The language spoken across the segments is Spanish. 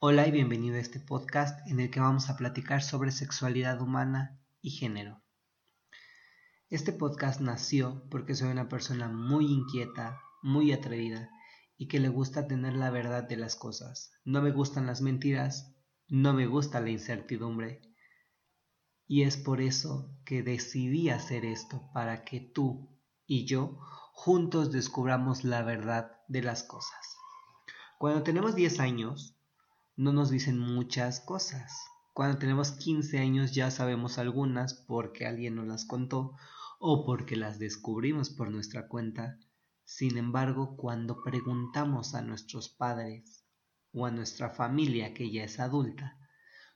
Hola y bienvenido a este podcast en el que vamos a platicar sobre sexualidad humana y género. Este podcast nació porque soy una persona muy inquieta, muy atrevida y que le gusta tener la verdad de las cosas. No me gustan las mentiras, no me gusta la incertidumbre. Y es por eso que decidí hacer esto, para que tú y yo juntos descubramos la verdad de las cosas. Cuando tenemos 10 años, no nos dicen muchas cosas. Cuando tenemos 15 años ya sabemos algunas porque alguien nos las contó o porque las descubrimos por nuestra cuenta. Sin embargo, cuando preguntamos a nuestros padres o a nuestra familia que ya es adulta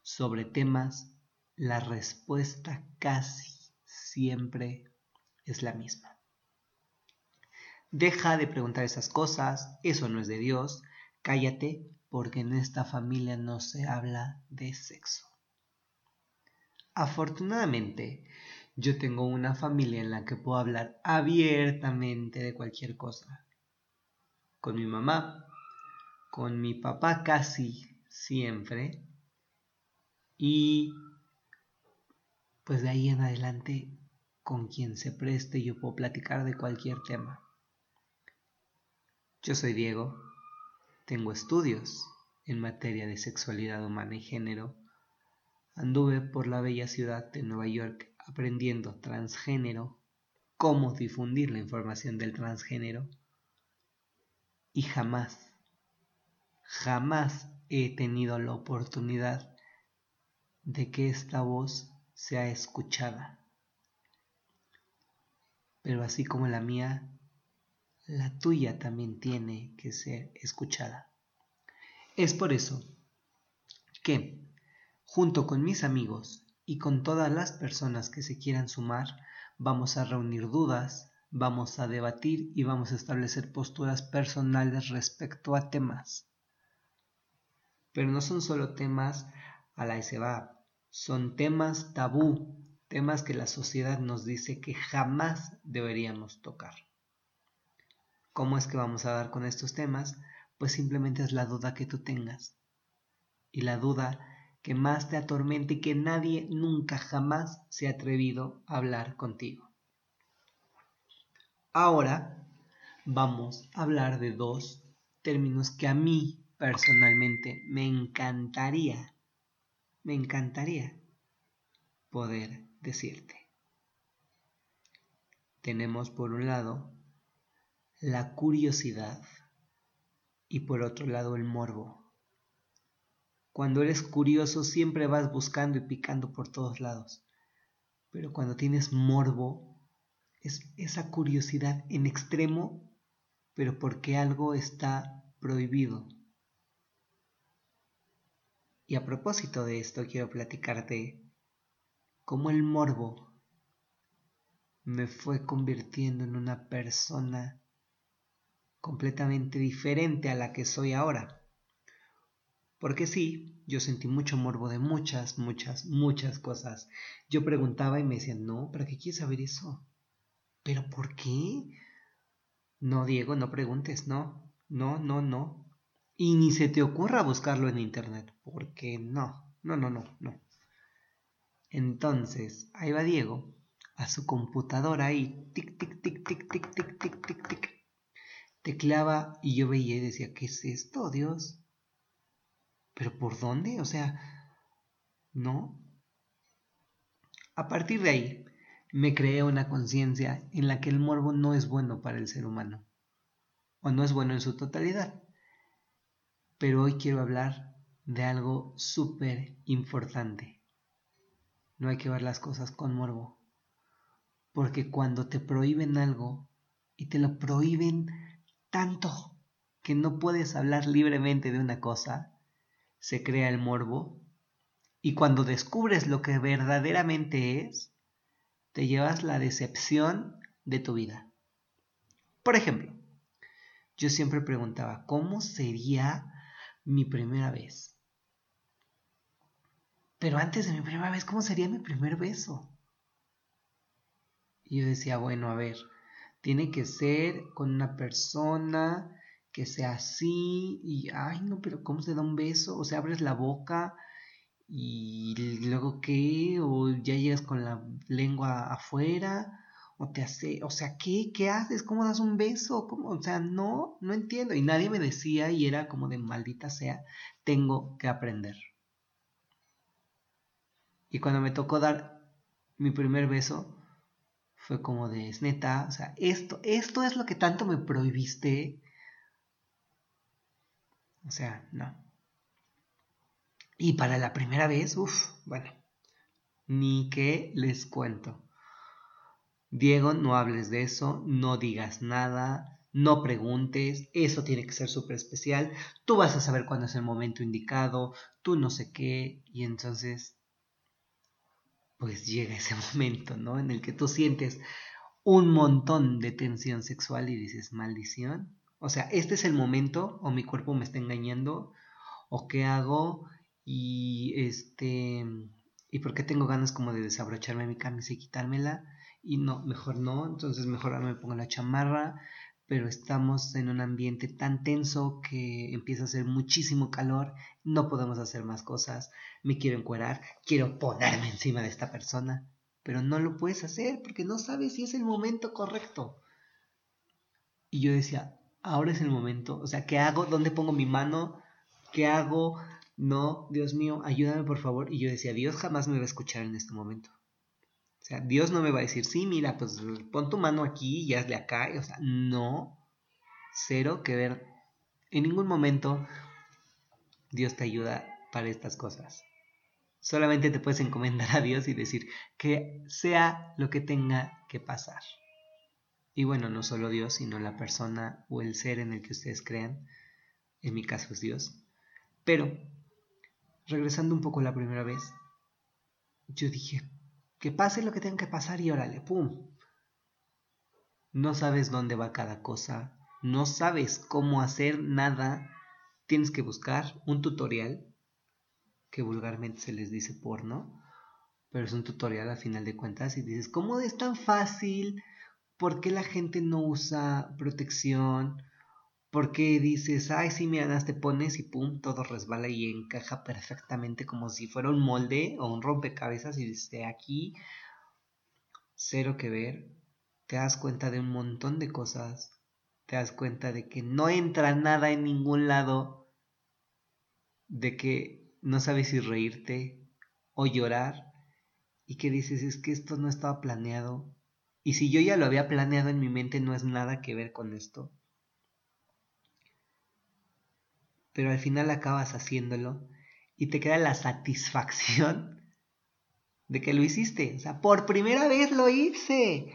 sobre temas, la respuesta casi siempre es la misma. Deja de preguntar esas cosas, eso no es de Dios, cállate porque en esta familia no se habla de sexo. Afortunadamente, yo tengo una familia en la que puedo hablar abiertamente de cualquier cosa. Con mi mamá, con mi papá casi siempre y pues de ahí en adelante con quien se preste yo puedo platicar de cualquier tema. Yo soy Diego, tengo estudios en materia de sexualidad humana y género. Anduve por la bella ciudad de Nueva York aprendiendo transgénero, cómo difundir la información del transgénero. Y jamás, jamás he tenido la oportunidad de que esta voz sea escuchada. Pero así como la mía, la tuya también tiene que ser escuchada. Es por eso que, junto con mis amigos y con todas las personas que se quieran sumar, vamos a reunir dudas, vamos a debatir y vamos a establecer posturas personales respecto a temas. Pero no son solo temas a la va, son temas tabú, temas que la sociedad nos dice que jamás deberíamos tocar. ¿Cómo es que vamos a dar con estos temas? Pues simplemente es la duda que tú tengas. Y la duda que más te atormente y que nadie nunca jamás se ha atrevido a hablar contigo. Ahora vamos a hablar de dos términos que a mí personalmente me encantaría, me encantaría poder decirte. Tenemos por un lado la curiosidad y por otro lado el morbo. Cuando eres curioso siempre vas buscando y picando por todos lados, pero cuando tienes morbo es esa curiosidad en extremo, pero porque algo está prohibido. Y a propósito de esto quiero platicarte cómo el morbo me fue convirtiendo en una persona completamente diferente a la que soy ahora. Porque sí, yo sentí mucho morbo de muchas, muchas, muchas cosas. Yo preguntaba y me decían, no, ¿para qué quieres saber eso? ¿Pero por qué? No, Diego, no preguntes, no, no, no, no. Y ni se te ocurra buscarlo en internet, porque no, no, no, no, no. Entonces, ahí va Diego, a su computadora ahí, tic, tic, tic, tic, tic, tic, tic, tic, tic, tecleaba y yo veía y decía, ¿qué es esto, Dios? ¿Pero por dónde? O sea, no. A partir de ahí, me creé una conciencia en la que el morbo no es bueno para el ser humano, o no es bueno en su totalidad. Pero hoy quiero hablar de algo súper importante. No hay que ver las cosas con morbo, porque cuando te prohíben algo y te lo prohíben tanto que no puedes hablar libremente de una cosa, se crea el morbo y cuando descubres lo que verdaderamente es, te llevas la decepción de tu vida. Por ejemplo, yo siempre preguntaba, ¿cómo sería mi primera vez? Pero antes de mi primera vez, ¿cómo sería mi primer beso? Y yo decía, bueno, a ver, tiene que ser con una persona que sea así y, ay, no, pero ¿cómo se da un beso? O sea, abres la boca y luego qué, o ya llegas con la lengua afuera, o te hace, o sea, ¿qué? ¿Qué haces? ¿Cómo das un beso? ¿Cómo? O sea, no, no entiendo. Y nadie me decía y era como de maldita sea, tengo que aprender. Y cuando me tocó dar mi primer beso, fue como de, es neta, o sea, esto, esto es lo que tanto me prohibiste. O sea, no. Y para la primera vez, uff, bueno, ni que les cuento. Diego, no hables de eso, no digas nada, no preguntes, eso tiene que ser súper especial, tú vas a saber cuándo es el momento indicado, tú no sé qué, y entonces pues llega ese momento, ¿no? En el que tú sientes un montón de tensión sexual y dices, maldición. O sea, este es el momento, o mi cuerpo me está engañando, o qué hago, y este, y por qué tengo ganas como de desabrocharme mi camisa y quitármela, y no, mejor no, entonces mejor me pongo la chamarra, pero estamos en un ambiente tan tenso que empieza a hacer muchísimo calor, no podemos hacer más cosas, me quiero encuerar, quiero ponerme encima de esta persona, pero no lo puedes hacer porque no sabes si es el momento correcto. Y yo decía, ahora es el momento, o sea, ¿qué hago? ¿Dónde pongo mi mano? ¿Qué hago? No, Dios mío, ayúdame por favor. Y yo decía, Dios jamás me va a escuchar en este momento. O sea, Dios no me va a decir, sí, mira, pues pon tu mano aquí y hazle acá. O sea, no, cero que ver. En ningún momento Dios te ayuda para estas cosas. Solamente te puedes encomendar a Dios y decir que sea lo que tenga que pasar. Y bueno, no solo Dios, sino la persona o el ser en el que ustedes crean. En mi caso es Dios. Pero, regresando un poco la primera vez, yo dije, que pase lo que tenga que pasar y órale, ¡pum! No sabes dónde va cada cosa, no sabes cómo hacer nada, tienes que buscar un tutorial, que vulgarmente se les dice porno, pero es un tutorial a final de cuentas y dices, ¿cómo es tan fácil? ¿Por qué la gente no usa protección? Porque dices, ay, sí, mira, te pones y pum, todo resbala y encaja perfectamente como si fuera un molde o un rompecabezas y dices, aquí, cero que ver. Te das cuenta de un montón de cosas. Te das cuenta de que no entra nada en ningún lado. De que no sabes si reírte o llorar. Y que dices, es que esto no estaba planeado. Y si yo ya lo había planeado en mi mente, no es nada que ver con esto pero al final acabas haciéndolo y te queda la satisfacción de que lo hiciste. O sea, por primera vez lo hice.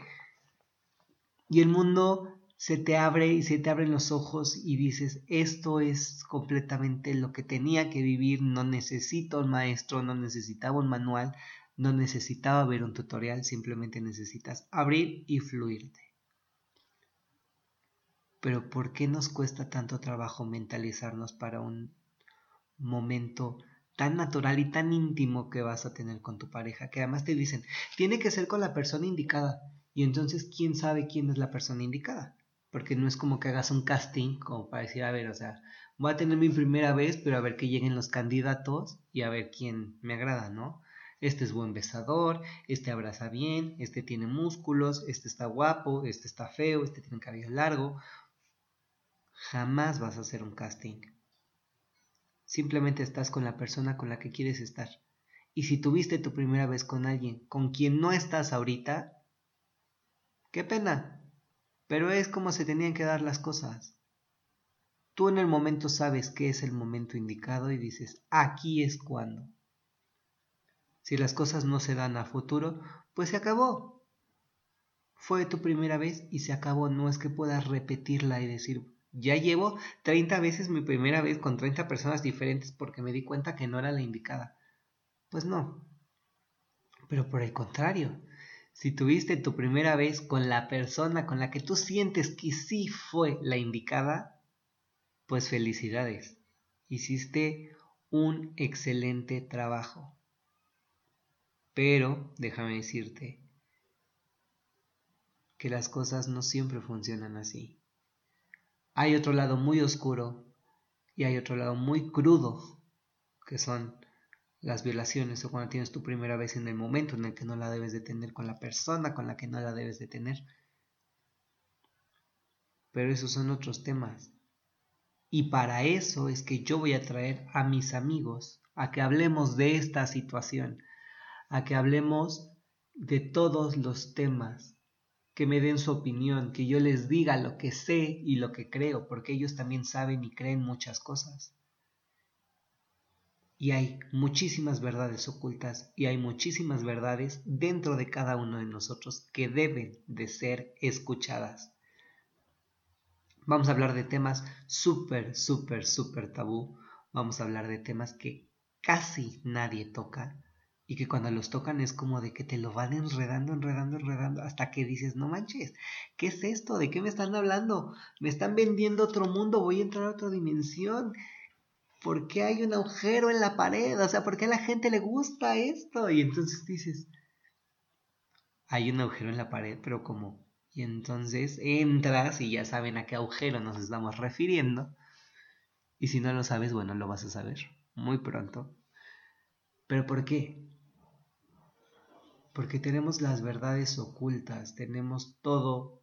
Y el mundo se te abre y se te abren los ojos y dices, esto es completamente lo que tenía que vivir, no necesito un maestro, no necesitaba un manual, no necesitaba ver un tutorial, simplemente necesitas abrir y fluirte. Pero ¿por qué nos cuesta tanto trabajo mentalizarnos para un momento tan natural y tan íntimo que vas a tener con tu pareja? Que además te dicen, tiene que ser con la persona indicada. Y entonces, ¿quién sabe quién es la persona indicada? Porque no es como que hagas un casting como para decir, a ver, o sea, voy a tener mi primera vez, pero a ver que lleguen los candidatos y a ver quién me agrada, ¿no? Este es buen besador, este abraza bien, este tiene músculos, este está guapo, este está feo, este tiene cabello largo. Jamás vas a hacer un casting. Simplemente estás con la persona con la que quieres estar. Y si tuviste tu primera vez con alguien con quien no estás ahorita, qué pena. Pero es como se tenían que dar las cosas. Tú en el momento sabes que es el momento indicado y dices, aquí es cuando. Si las cosas no se dan a futuro, pues se acabó. Fue tu primera vez y se acabó. No es que puedas repetirla y decir, ya llevo 30 veces mi primera vez con 30 personas diferentes porque me di cuenta que no era la indicada. Pues no. Pero por el contrario, si tuviste tu primera vez con la persona con la que tú sientes que sí fue la indicada, pues felicidades. Hiciste un excelente trabajo. Pero déjame decirte que las cosas no siempre funcionan así Hay otro lado muy oscuro y hay otro lado muy crudo, que son las violaciones o cuando tienes tu primera vez en el momento en el que no la debes de tener con la persona con la que no la debes de tener. Pero esos son otros temas. Y para eso es que yo voy a traer a mis amigos a que hablemos de esta situación, a que hablemos de todos los temas, que me den su opinión, que yo les diga lo que sé y lo que creo, porque ellos también saben y creen muchas cosas. Y hay muchísimas verdades ocultas y hay muchísimas verdades dentro de cada uno de nosotros que deben de ser escuchadas. Vamos a hablar de temas súper, súper, súper tabú. Vamos a hablar de temas que casi nadie toca y que cuando los tocan es como de que te lo van enredando, enredando, enredando hasta que dices, no manches, ¿qué es esto? ¿De qué me están hablando? Me están vendiendo otro mundo, voy a entrar a otra dimensión. ¿por qué hay un agujero en la pared? O sea, ¿por qué a la gente le gusta esto? Y entonces dices, hay un agujero en la pared, pero ¿cómo? Y entonces entras y ya saben a qué agujero nos estamos refiriendo. Y si no lo sabes, bueno, lo vas a saber muy pronto. ¿Pero por qué? Porque tenemos las verdades ocultas, tenemos todo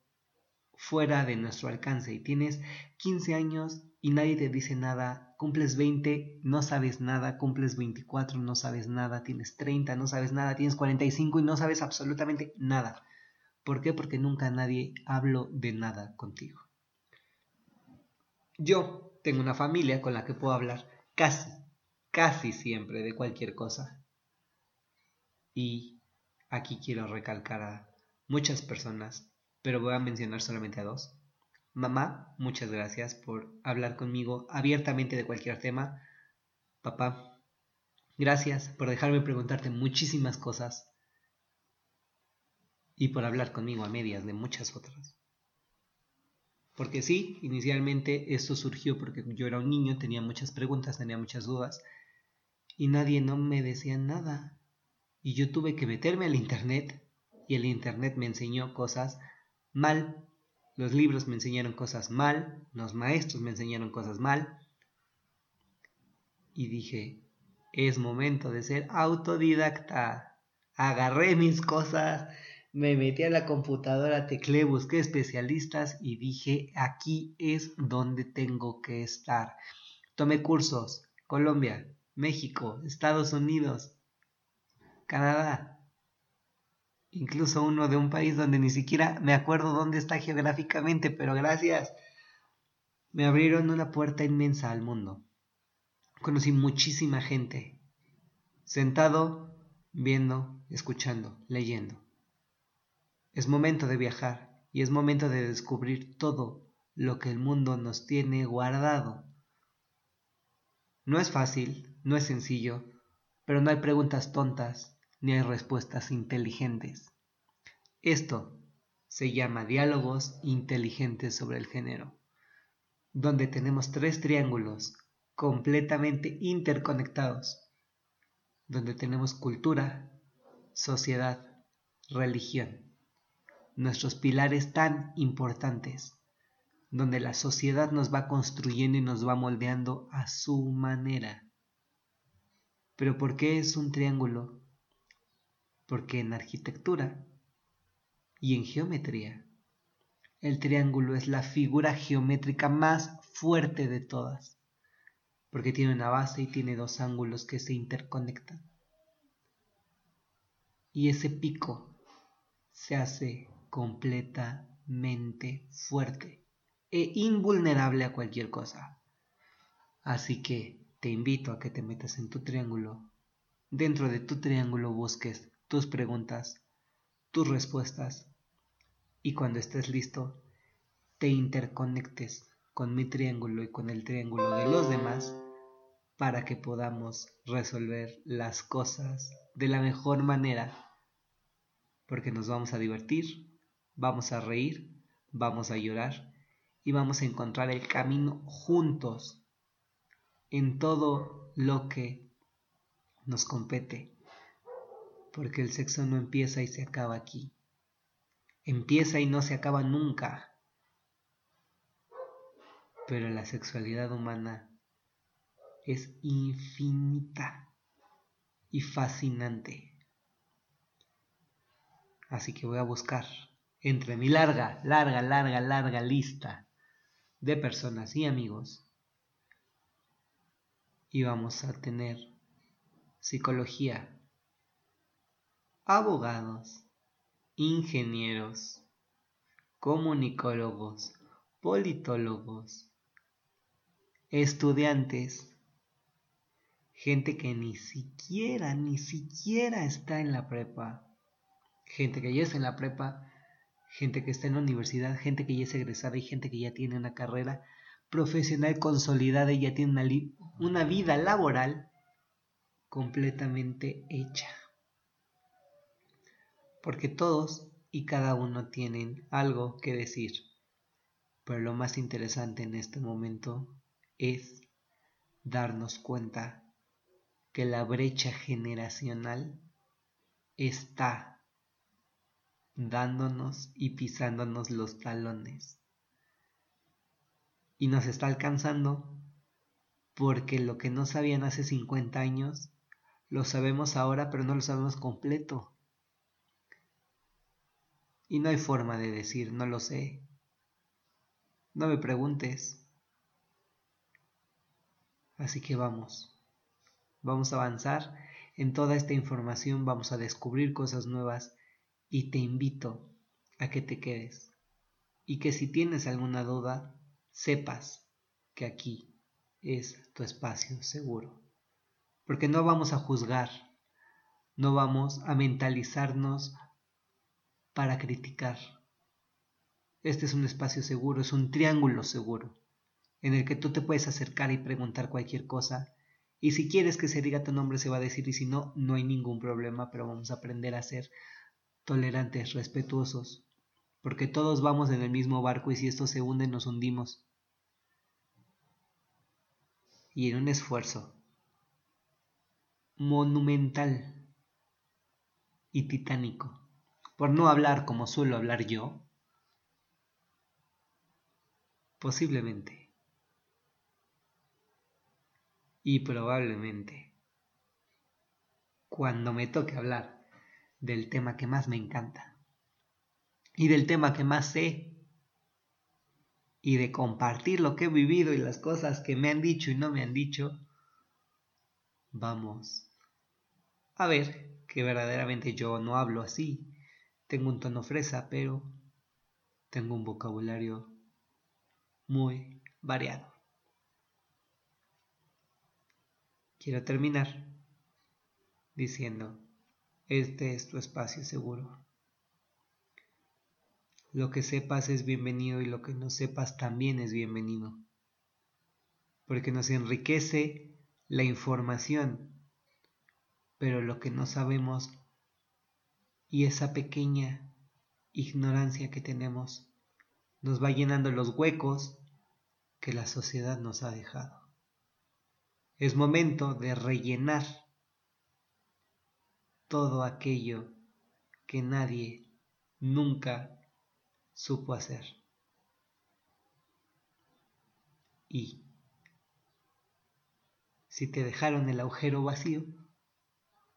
fuera de nuestro alcance y tienes 15 años y nadie te dice nada, cumples 20, no sabes nada, cumples 24, no sabes nada, tienes 30, no sabes nada, tienes 45 y no sabes absolutamente nada. ¿Por qué? Porque nunca nadie habló de nada contigo. Yo tengo una familia con la que puedo hablar casi, casi siempre de cualquier cosa. Y aquí quiero recalcar a muchas personas, pero voy a mencionar solamente a dos Mamá, muchas gracias por hablar conmigo abiertamente de cualquier tema. Papá, gracias por dejarme preguntarte muchísimas cosas y por hablar conmigo a medias de muchas otras. Porque sí, inicialmente esto surgió porque yo era un niño, tenía muchas preguntas, tenía muchas dudas y nadie no me decía nada. Y yo tuve que meterme al Internet y el Internet me enseñó cosas mal los libros me enseñaron cosas mal, los maestros me enseñaron cosas mal. Y dije, es momento de ser autodidacta. Agarré mis cosas, me metí a la computadora, teclé, busqué especialistas y dije, aquí es donde tengo que estar. Tomé cursos, Colombia, México, Estados Unidos, Canadá, incluso uno de un país donde ni siquiera me acuerdo dónde está geográficamente, pero gracias. Me abrieron una puerta inmensa al mundo. Conocí muchísima gente, sentado, viendo, escuchando, leyendo. Es momento de viajar y es momento de descubrir todo lo que el mundo nos tiene guardado. No es fácil, no es sencillo, pero no hay preguntas tontas, ni hay respuestas inteligentes. Esto se llama diálogos inteligentes sobre el género, donde tenemos tres triángulos completamente interconectados, donde tenemos cultura, sociedad, religión, nuestros pilares tan importantes, donde la sociedad nos va construyendo y nos va moldeando a su manera. Pero ¿por qué es un triángulo? Porque en arquitectura y en geometría el triángulo es la figura geométrica más fuerte de todas, porque tiene una base y tiene dos ángulos que se interconectan. Y ese pico se hace completamente fuerte e invulnerable a cualquier cosa. Así que te invito a que te metas en tu triángulo. Dentro de tu triángulo busques tus preguntas, tus respuestas. Y cuando estés listo, te interconectes con mi triángulo y con el triángulo de los demás para que podamos resolver las cosas de la mejor manera, porque nos vamos a divertir, vamos a reír, vamos a llorar y vamos a encontrar el camino juntos en todo lo que nos compete porque el sexo no empieza y se acaba aquí. Empieza y no se acaba nunca. Pero la sexualidad humana es infinita y fascinante. Así que voy a buscar entre mi larga, larga, larga, larga lista de personas y amigos y vamos a tener psicología, abogados, ingenieros, comunicólogos, politólogos, estudiantes, gente que ni siquiera, ni siquiera está en la prepa, gente que ya está en la prepa, gente que está en la universidad, gente que ya es egresada y gente que ya tiene una carrera profesional consolidada y ya tiene una, una vida laboral completamente hecha. Porque todos y cada uno tienen algo que decir. Pero lo más interesante en este momento es darnos cuenta que la brecha generacional está dándonos y pisándonos los talones. Y nos está alcanzando porque lo que no sabían hace 50 años, lo sabemos ahora, pero no lo sabemos completo. Y no hay forma de decir, no lo sé. No me preguntes. Así que vamos. Vamos a avanzar en toda esta información, vamos a descubrir cosas nuevas y te invito a que te quedes y que si tienes alguna duda, sepas que aquí es tu espacio seguro. Porque no vamos a juzgar, no vamos a mentalizarnos para criticar. Este es un espacio seguro, es un triángulo seguro, en el que tú te puedes acercar y preguntar cualquier cosa y si quieres que se diga tu nombre se va a decir y si no, no hay ningún problema, pero vamos a aprender a ser tolerantes, respetuosos, porque todos vamos en el mismo barco y si esto se hunde nos hundimos. Y en un esfuerzo monumental y titánico, por no hablar como suelo hablar yo, posiblemente. Y probablemente. Cuando me toque hablar del tema que más me encanta. Y del tema que más sé. Y de compartir lo que he vivido y las cosas que me han dicho y no me han dicho, vamos a ver que verdaderamente yo no hablo así. Tengo un tono fresa, pero tengo un vocabulario muy variado. Quiero terminar diciendo, este es tu espacio seguro. Lo que sepas es bienvenido y lo que no sepas también es bienvenido. Porque nos enriquece la información, pero lo que no sabemos y esa pequeña ignorancia que tenemos nos va llenando los huecos que la sociedad nos ha dejado. Es momento de rellenar todo aquello que nadie nunca supo hacer. Y si te dejaron el agujero vacío,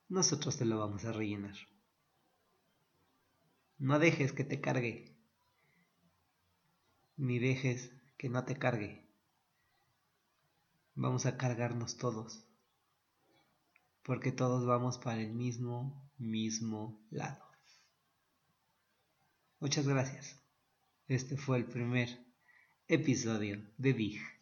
nosotros te lo vamos a rellenar. No dejes que te cargue, ni dejes que no te cargue vamos a cargarnos todos, porque todos vamos para el mismo, mismo lado. Muchas gracias. Este fue el primer episodio de Big.